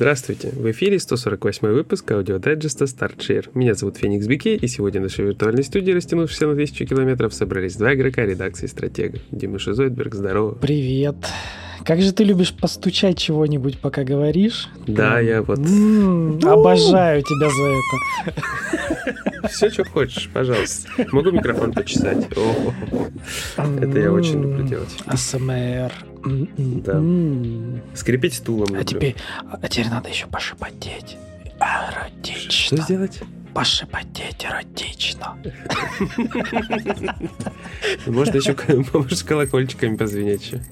Здравствуйте! В эфире 148 выпуск аудиодайджеста StartShare. Меня зовут Феникс Бике, и сегодня в нашей виртуальной студии, растянувшись на тысячу километров, собрались два игрока редакции «Стратега». Дима Шизойдберг, здорово. Привет. Как же ты любишь постучать чего-нибудь, пока говоришь? Да, Прям, я вот... м, Обожаю тебя за это. Все, что хочешь, пожалуйста. Могу микрофон почесать? Это я очень люблю делать. АСМР. Да. Скрипеть стулом А люблю. теперь, а теперь надо еще пошепотеть. Эротично. Что сделать? Пошепотеть эротично. Можно еще колокольчиками позвенеть еще.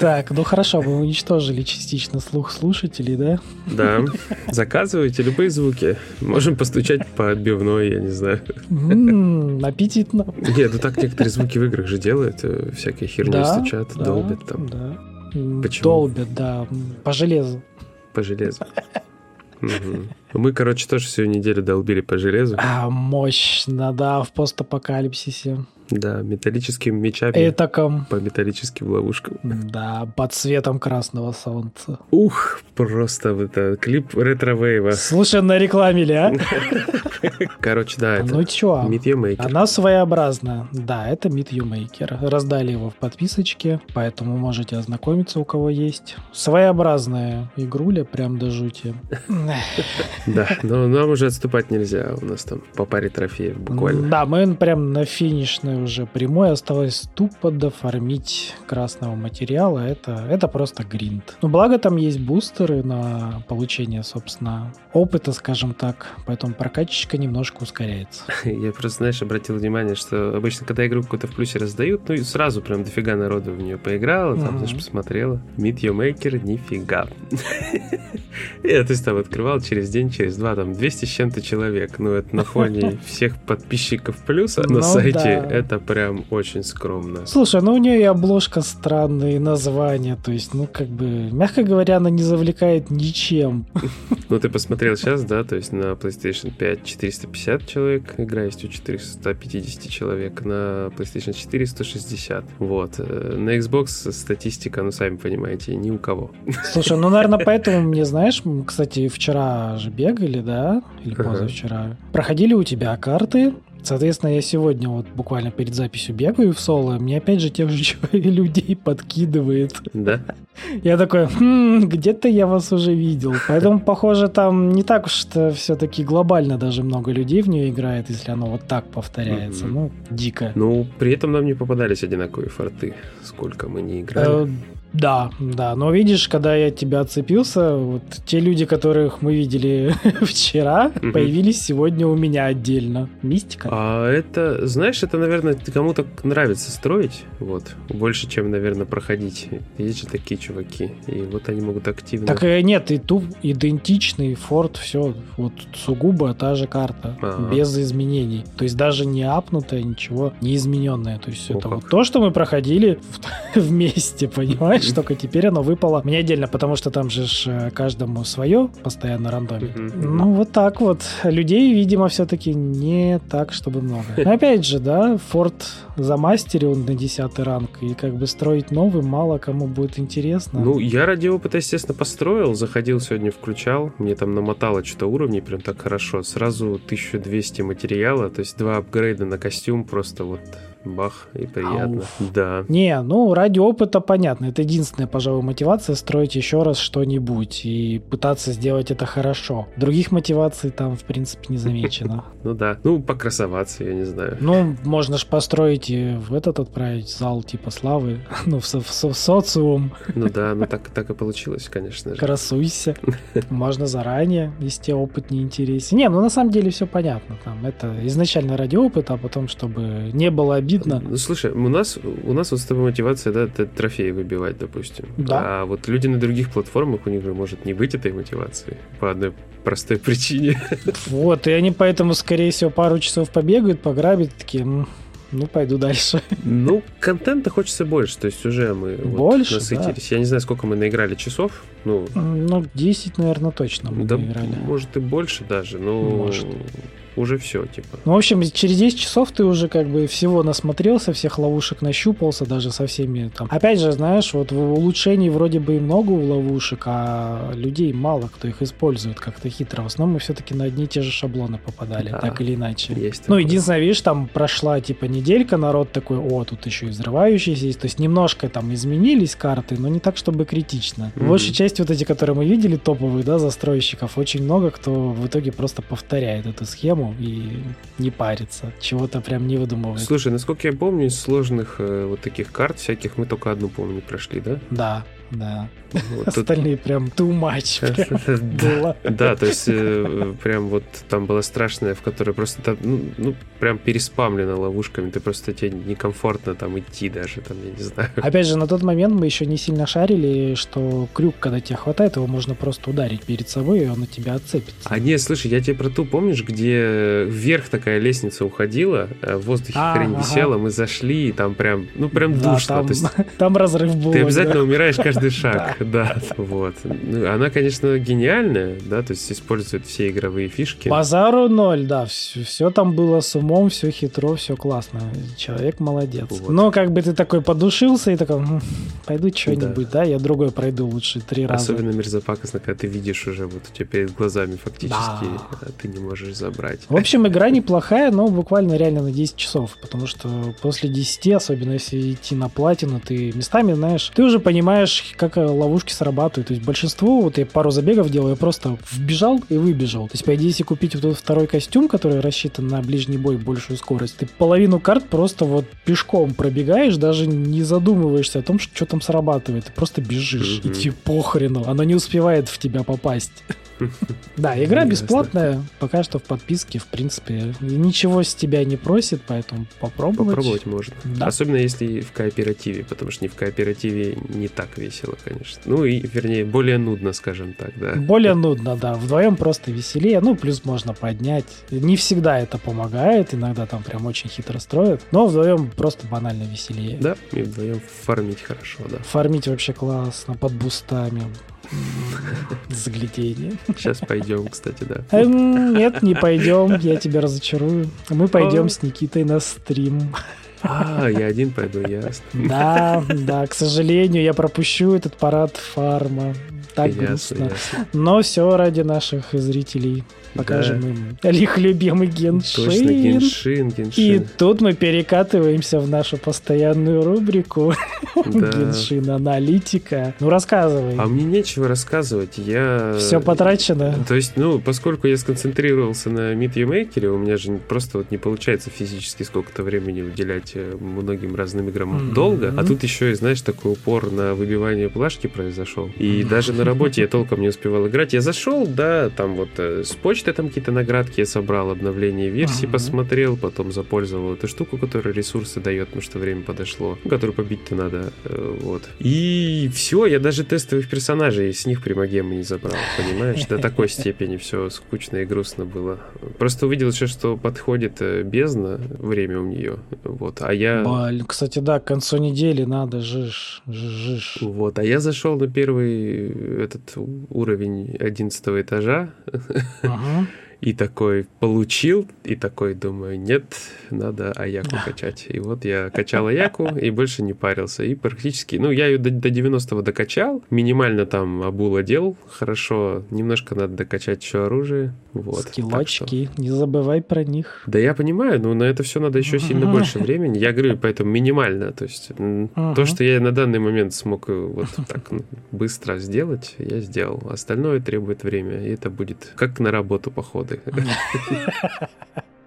Так, ну хорошо, мы уничтожили частично слух слушателей, да? Да. Заказывайте любые звуки. Можем постучать по отбивной, я не знаю. М, Аппетитно. Нет, ну так некоторые звуки в играх же делают, э, всякие херни Да, стучат, да, долбят там Да. Почему? Долбят, да. По железу. по железу. Мгм. Мы, короче, тоже всю неделю долбили по железу. А, мощно, да, в постапокалипсисе. Да, металлическими мечами Этаком. по металлическим ловушкам. Да, под цветом красного солнца. Ух, просто это клип ретро-вейва. Слушай, на рекламе ли, а? Короче, да, это Ну чё? Meet Your Maker. Она своеобразная. Да, это Meet You Maker. Раздали его в подписочке, поэтому можете ознакомиться, у кого есть. Своеобразная игруля, прям до жути. Да, но нам уже отступать нельзя, у нас там по паре трофеев буквально. Да, мы прям на финишной уже прямой. Осталось тупо дофармить красного материала. Это, это просто гринд. Ну, благо там есть бустеры на получение, собственно, опыта, скажем так. Поэтому прокачечка немножко ускоряется. Я просто, знаешь, обратил внимание, что обычно, когда игру какую-то в плюсе раздают, ну и сразу прям дофига народу в нее поиграло, там, знаешь, посмотрела. Meet Your Maker, нифига. Я, то есть, там открывал через день, через два, там, 200 с чем-то человек. Ну, это на фоне всех подписчиков плюса на Ну сайте, да. Это прям очень скромно. Слушай, ну у нее и обложка странная, и название. То есть, ну, как бы, мягко говоря, она не завлекает ничем. Ну, ты посмотрел сейчас, да, то есть на PlayStation 5 450 человек, игра есть у 450 человек, на PlayStation 4 160. Вот. Э, На Xbox статистика, ну, сами понимаете, ни у кого. Слушай, ну, наверное, поэтому мне, знаешь, кстати, вчера же бегали, да? Или позавчера. Проходили у тебя карты. Соответственно, я сегодня вот буквально перед записью бегаю в соло, мне опять же тех же людей подкидывает. Да? Я такой, «Хм, где-то я вас уже видел. Поэтому, похоже, там не так уж все-таки глобально даже много людей в нее играет, если оно вот так повторяется. Мгм. Ну, дико. Ну, при этом нам не попадались одинаковые форты, сколько мы не играли. Да, да, но видишь, когда я от тебя отцепился, вот те люди, которых мы видели вчера, Мгм. появились сегодня у меня отдельно. Мистика. А это, знаешь, это, наверное, кому-то нравится строить, вот, больше, чем, наверное, проходить. Есть же такие чуваки, и вот они могут активно... Так э, нет, и тут идентичный форт, все, вот сугубо та же карта, Ага. без изменений. То есть даже не апнутая, ничего, не измененное. То есть О, это как. вот то, что мы проходили вместе, понимаешь? Только теперь оно выпало мне отдельно, потому что там же ж, э, каждому свое постоянно рандомит. Ну, вот так вот. Людей, видимо, все-таки не так, чтобы много. Но опять же, да, Форд замастерил на 10 ранг, и как бы строить новый мало кому будет интересно. Ну, я ради опыта, естественно, построил, заходил сегодня, включал, мне там намотало что-то уровней прям так хорошо, сразу 1200 материала, то есть два апгрейда на костюм, просто вот бах, и приятно. Да. Не, ну, ради опыта понятно. Это единственная, пожалуй, мотивация строить еще раз что-нибудь и пытаться сделать это хорошо. Других мотиваций там, в принципе, не замечено. Ну да. Ну, покрасоваться, я не знаю. Ну, можно же построить и в этот отправить зал типа славы, ну, в, со- в со- в социум, Ну да, ну так, так и получилось, конечно же. красуйся. Можно заранее, если тебе опыт не интересен. Не, ну на самом деле все понятно. Там это изначально ради опыта, а потом, чтобы не было обидно. Ну, слушай, у нас, у нас вот с тобой мотивация, да, это трофеи выбивать, допустим. Да. А вот люди на других платформах, у них же может не быть этой мотивации по одной простой причине. Вот, и они поэтому, скорее всего, пару часов побегают, пограбят, такие, «М, ну, пойду дальше. Ну, контента хочется больше, то есть уже мы вот Больше, насытились. Я не знаю, сколько мы наиграли часов, ну, Ну, 10, наверное, точно мы да, играли. может и больше даже, но Может. Уже все, типа. Ну, в общем, через 10 часов ты уже как бы всего насмотрелся, всех ловушек нащупался, даже со всеми там. Опять же, знаешь, вот в улучшении вроде бы и много у ловушек, а людей мало кто их использует как-то хитро. В основном мы все-таки на одни и те же шаблоны попадали, да, так или иначе. Есть ну, единственное, видишь, там прошла типа неделька, народ такой, о, тут еще и взрывающиеся есть. То есть немножко там изменились карты, но не так, чтобы критично. Mm-hmm. Большая часть вот эти, которые мы видели, топовые, да, застройщиков, очень много кто в итоге просто повторяет эту схему и не парится, чего-то прям не выдумывает. Слушай, насколько я помню, из сложных э, вот таких карт всяких мы только одну, помню, прошли, да? Да, да. Вот Остальные тут... прям too much было. Да, то есть э, прям вот там была страшная, в которой просто ну, ну, прям переспамлена ловушками, ты просто тебе некомфортно там идти даже, там, я не знаю. Опять же, на тот момент мы еще не сильно шарили, что крюк, когда тебе хватает, его можно просто ударить перед собой, и он от тебя отцепится. А нет, слушай, я тебе про ту помнишь, где вверх такая лестница уходила, э, в воздухе а, хрень ага. висела, мы зашли, и там прям, ну прям да, душно. Там, есть, там разрыв был. Ты обязательно умираешь каждый шаг, да, вот. Ну, она, конечно, гениальная, да, то есть использует все игровые фишки. Базару ноль, да, все, все там было с умом, все хитро, все классно. Человек молодец. Вот. Но как бы ты такой подушился и такой, пойду что-нибудь, да. да, я другой пройду лучше три раза. Особенно мерзопакостно, когда ты видишь уже вот у тебя перед глазами фактически, да. а ты не можешь забрать. В общем, игра неплохая, но буквально реально на 10 часов, потому что после 10, особенно если идти на платину, ты местами, знаешь, ты уже понимаешь, как ловушки срабатывают. То есть большинство, вот я пару забегов делал, я просто вбежал и выбежал. То есть, по идее, если купить вот этот второй костюм, который рассчитан на ближний бой, большую скорость, ты половину карт просто вот пешком пробегаешь, даже не задумываешься о том, что, что там срабатывает. Ты просто бежишь, mm-hmm. и тебе похрену. Оно не успевает в тебя попасть. Да, игра бесплатная, пока что в подписке, в принципе, ничего с тебя не просит, поэтому попробовать. Попробовать можно. Да. Особенно если в кооперативе, потому что не в кооперативе не так весело, конечно. Ну и, вернее, более нудно, скажем так, да. Более нудно, да. Вдвоем просто веселее, ну, плюс можно поднять. Не всегда это помогает, иногда там прям очень хитро строят, но вдвоем просто банально веселее. Да, и вдвоем фармить хорошо, да. Фармить вообще классно, под бустами. Заглядение. Сейчас пойдем, кстати, да. Эм, нет, не пойдем, я тебя разочарую. Мы пойдем с Никитой на стрим. А, я один пойду, ясно. Да, да, к сожалению, я пропущу этот парад фарма. Так ясно, грустно. Ясно. Но все ради наших зрителей. Покажем да. им их любимый Геншин. Точно, Геншин, Геншин. И тут мы перекатываемся в нашу постоянную рубрику да. Геншин аналитика. Ну, рассказывай. А мне нечего рассказывать. Я... Все потрачено. То есть, ну, поскольку я сконцентрировался на Meet Maker, у меня же просто вот не получается физически сколько-то времени уделять э, многим разным играм mm-hmm. долго, а тут еще и, знаешь, такой упор на выбивание плашки произошел. И mm-hmm. даже на работе я толком не успевал играть. Я зашел, да, там вот э, с почты там какие-то наградки я собрал, обновление версии ага. посмотрел, потом запользовал эту штуку, которая ресурсы дает, потому что время подошло, которую побить-то надо, э, вот. И все, я даже тестовых персонажей с них примагемы не забрал, понимаешь? До такой степени все скучно и грустно было. Просто увидел еще, что подходит э, бездна, время у нее, вот, а я... Блин, кстати, да, к концу недели надо, жиж, жиж. Вот, а я зашел на первый этот уровень 11 этажа, ага и такой получил, и такой думаю, нет, надо Аяку качать. И вот я качал Аяку и больше не парился. И практически, ну, я ее до, до 90-го докачал, минимально там обула дел хорошо, немножко надо докачать еще оружие. Вот, Скиллочки, что... не забывай про них. Да я понимаю, но на это все надо еще сильно больше времени. Я говорю, поэтому минимально. То есть то, что я на данный момент смог э, вот так ну, быстро сделать, я сделал. Остальное требует время, и это будет как на работу походы.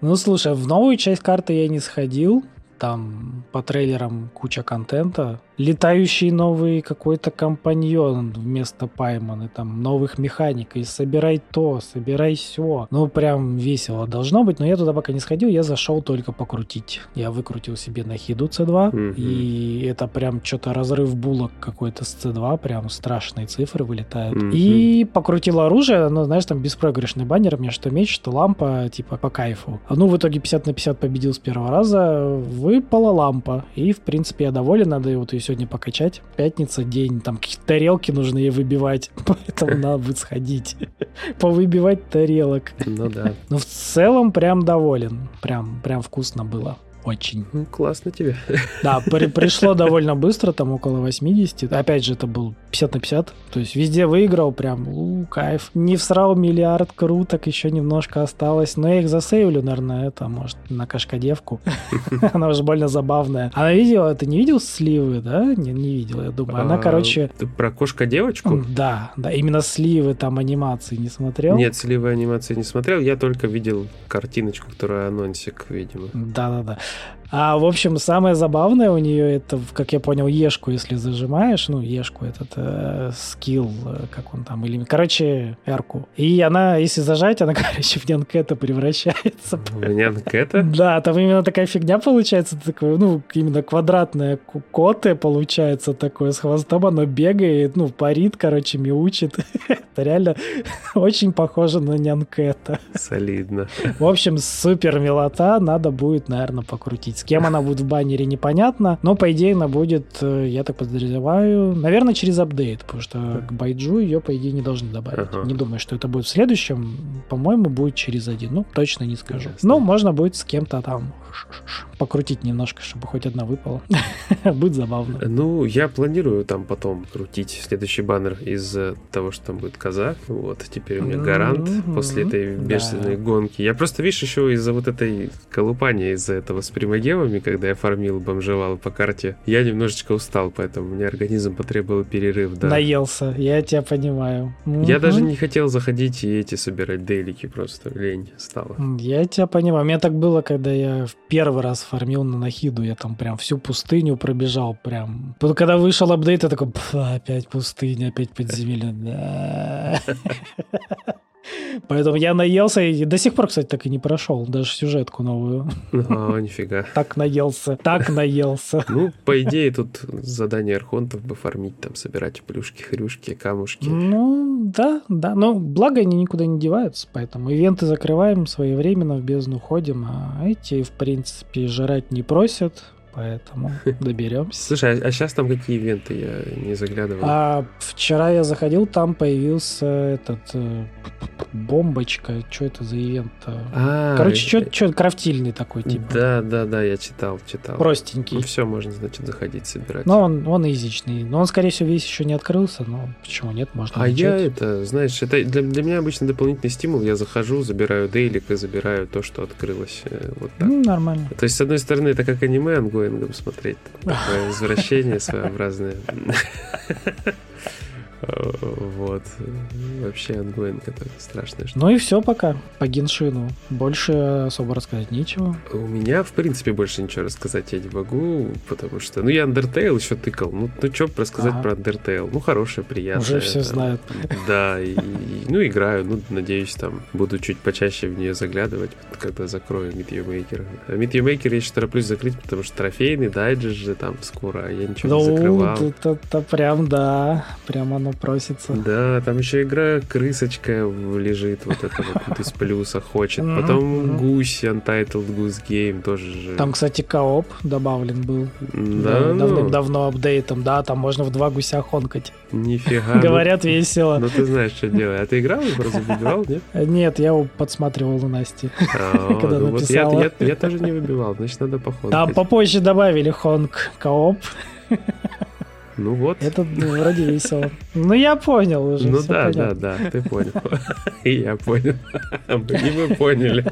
Ну, слушай, в новую часть карты я не сходил. Там по трейлерам куча контента летающий новый какой-то компаньон вместо Паймана, там новых механик, и собирай то, собирай все. Ну, прям весело должно быть, но я туда пока не сходил, я зашел только покрутить. Я выкрутил себе на хиду C2, mm-hmm. и это прям что-то разрыв булок какой-то с C2, прям страшные цифры вылетают. Mm-hmm. И покрутил оружие, ну, знаешь, там беспроигрышный баннер, мне что меч, что лампа, типа, по кайфу. Ну, в итоге 50 на 50 победил с первого раза, выпала лампа, и, в принципе, я доволен, надо ее вот ее сегодня покачать. Пятница, день, там какие-то тарелки нужно ей выбивать, поэтому надо будет сходить. повыбивать тарелок. Ну да. Но в целом прям доволен. Прям, прям вкусно было. Очень. Ну, классно тебе. Да, при, пришло довольно быстро, там около 80. Опять же, это был 50 на 50. То есть везде выиграл, прям, у, кайф. Не всрал миллиард круток, еще немножко осталось. Но я их засейвлю, наверное, это, может, на кашкадевку. Она уже больно забавная. Она видела, ты не видел сливы, да? Не, не видел, я думаю. Она, А, короче... Ты про кошка-девочку? Да, да, именно сливы там анимации не смотрел. Нет, сливой анимации не смотрел. Я только видел картиночку, которая анонсик, видимо. Да-да-да. А, в общем, самое забавное у нее это, как я понял, ешку, если зажимаешь, ну, ешку, этот э, скилл, э, как он там, или, короче, эрку. И она, если зажать, она, короче, в нянкета превращается. Нянкета? Да, там именно такая фигня получается, такое, ну, именно квадратное ку- коте получается такое, с хвостом оно бегает, ну, парит, короче, мяучит. Это реально очень похоже на нянкета. Солидно. В общем, супер милота, надо будет, наверное, покрутить. С кем она будет в баннере, непонятно, но, по идее, она будет, э, я так подозреваю, наверное, через апдейт, потому что к Байджу ее, по идее, не должны добавить. Ага. Не думаю, что это будет в следующем, по-моему, будет через один, ну, точно не скажу. Ясно. Но можно будет с кем-то там покрутить немножко, чтобы хоть одна выпала. Будет забавно. Ну, я планирую там потом крутить следующий баннер из э, того, что там будет коза. Вот, теперь у меня гарант Мгм. после этой бешеной гонки. Я просто, видишь, еще из-за вот этой колупания, из-за этого с примагемами, когда я фармил, бомжевал по карте, я немножечко устал, поэтому у меня организм потребовал перерыв, да. Наелся, я тебя понимаю. Я даже не хотел заходить и эти собирать дейлики, просто лень стало. М, Я тебя понимаю. У меня так было, когда я в первый раз фармил на Нахиду. Я там прям всю пустыню пробежал. Прям. Вот когда вышел апдейт, я такой, «Пф, опять пустыня, опять подземелье. Поэтому я наелся и до сих пор, кстати, так и не прошел. Даже сюжетку новую. О, нифига. Так наелся. Так наелся. Ну, по идее, тут задание архонтов бы фармить, там, собирать плюшки, хрюшки, камушки. Ну, да, да. Но благо они никуда не деваются, поэтому ивенты закрываем своевременно, в бездну ходим, а эти, в принципе, жрать не просят, поэтому доберемся. Слушай, а, сейчас там какие ивенты? Я не заглядывал. А вчера я заходил, там появился этот э, бомбочка. Что это за ивент? А, Короче, э, что крафтильный такой, типа. Да, да, да, я читал, читал. Простенький. Ну, все, можно, значит, заходить, собирать. Но он, он изичный. Но он, скорее всего, весь еще не открылся. Но почему нет, можно А я это, знаешь, это для, для меня обычно дополнительный стимул. Я захожу, забираю дейлик и забираю то, что открылось. э, Вот так. Ну, нормально. То есть, с одной стороны, это как аниме онгоингом смотреть. Такое возвращение своеобразное. Вот. Вообще онгоинг это страшная штука. Ну и все пока по Геншину. Больше особо рассказать нечего. У меня, в принципе, больше ничего рассказать я не могу, потому что... Ну, я Undertale еще тыкал. Ну, ну что рассказать Ага. про Undertale? Ну, хорошая, приятная. Уже все там, знают. Да, и, и- ну, играю. Ну, надеюсь, там буду чуть почаще в нее заглядывать, когда закрою Maker. А Maker я еще тороплюсь закрыть, потому что трофейный дайджест же там скоро, а я ничего не Ну, закрывал. это, это прям, да, прям оно просится. Да, там еще игра крысочка лежит, вот это вот из плюса хочет. Потом гусь, Untitled Goose Game тоже же. Там, кстати, кооп добавлен был. да, Да, ну, давным-давно апдейтом. Да, там можно в два гуся хонкать. нифига. ну, Говорят, весело. Ну, ты знаешь, что делать. А ты играл, вроде выбивал, нет? Нет, я его подсматривал у Насти. А, Когда ну написала. я тоже не выбивал, значит, надо походу. Там попозже добавили хонг кооп. Ну вот. Это ну, вроде весело. Ну, я понял уже. Ну да, понятно. да, да, ты понял. И я понял. И мы поняли.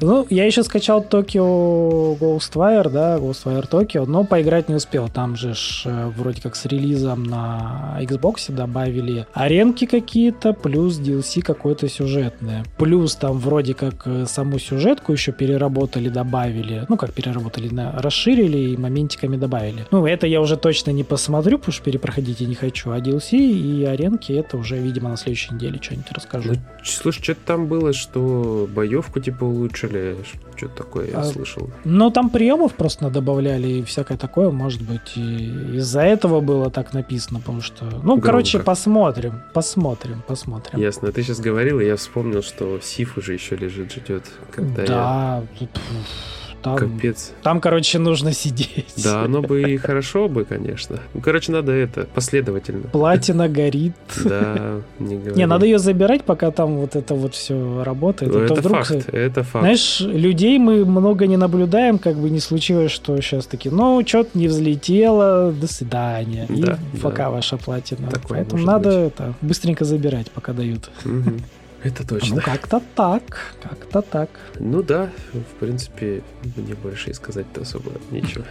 Ну, я еще скачал Tokyo Ghostwire, да, Ghostwire Tokyo, но поиграть не успел. Там же ж, э, вроде как с релизом на Xbox добавили аренки какие-то, плюс DLC какое-то сюжетное. Плюс там вроде как э, саму сюжетку еще переработали, добавили. Ну, как переработали, расширили и моментиками добавили. Ну, это я уже точно не посмотрю, потому что перепроходить я не хочу. А DLC и аренки это уже, видимо, на следующей неделе что-нибудь расскажу. Ну, слушай, что-то там было, что боевку типа улучшили. Что-то такое я А, слышал. Ну, там приемов просто добавляли и всякое такое, может быть, и из-за этого было так написано, потому что... Ну, Громко. короче, посмотрим, посмотрим, посмотрим. Ясно. Ты сейчас говорил, и я вспомнил, что Сиф уже еще лежит, ждет, когда я... да, там... Капец. Там, короче, нужно сидеть. Да, оно бы и хорошо бы, конечно. Ну, короче, надо это, последовательно. Платина горит. Да, не говори. Не, надо ее забирать, пока там вот это вот все работает. Ну, А то Это вдруг, факт, это факт. Знаешь, людей мы много не наблюдаем, как бы не случилось, что сейчас такие, ну, что-то не взлетело, до свидания. И Да, пока да. ваша платина. Такое Поэтому надо быть. это быстренько забирать, пока дают. Это Ну, точно. как-то так, как-то так. Ну да, в принципе, мне больше и сказать-то особо нечего.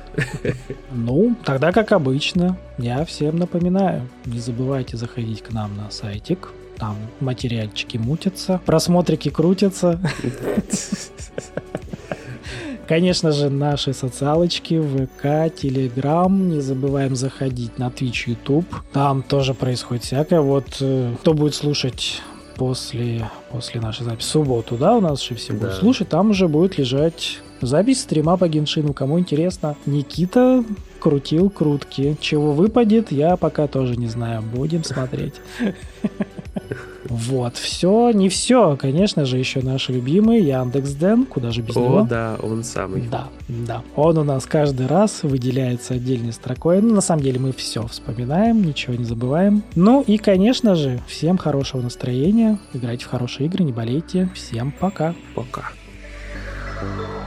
Ну, тогда как обычно, я всем напоминаю, не забывайте заходить к нам на сайтик, там материальчики мутятся, просмотрики крутятся. Конечно же, наши социалочки, ВК, Телеграм. Не забываем заходить на Twitch, YouTube. Там тоже происходит всякое. Вот э, кто будет слушать после, после нашей записи в субботу, да, у нас же все будут Да. слушать, там уже будет лежать запись стрима по Геншину. Кому интересно, Никита крутил крутки. Чего выпадет, я пока тоже не знаю. Будем смотреть. Вот, все, не все. Конечно же, еще наши любимые Яндекс.Ден, куда же без О, него. да, он самый. Да, да. Он у нас каждый раз выделяется отдельной строкой. Ну, на самом деле мы все вспоминаем, ничего не забываем. Ну и, конечно же, всем хорошего настроения. Играйте в хорошие игры, не болейте. Всем пока. Пока. Thank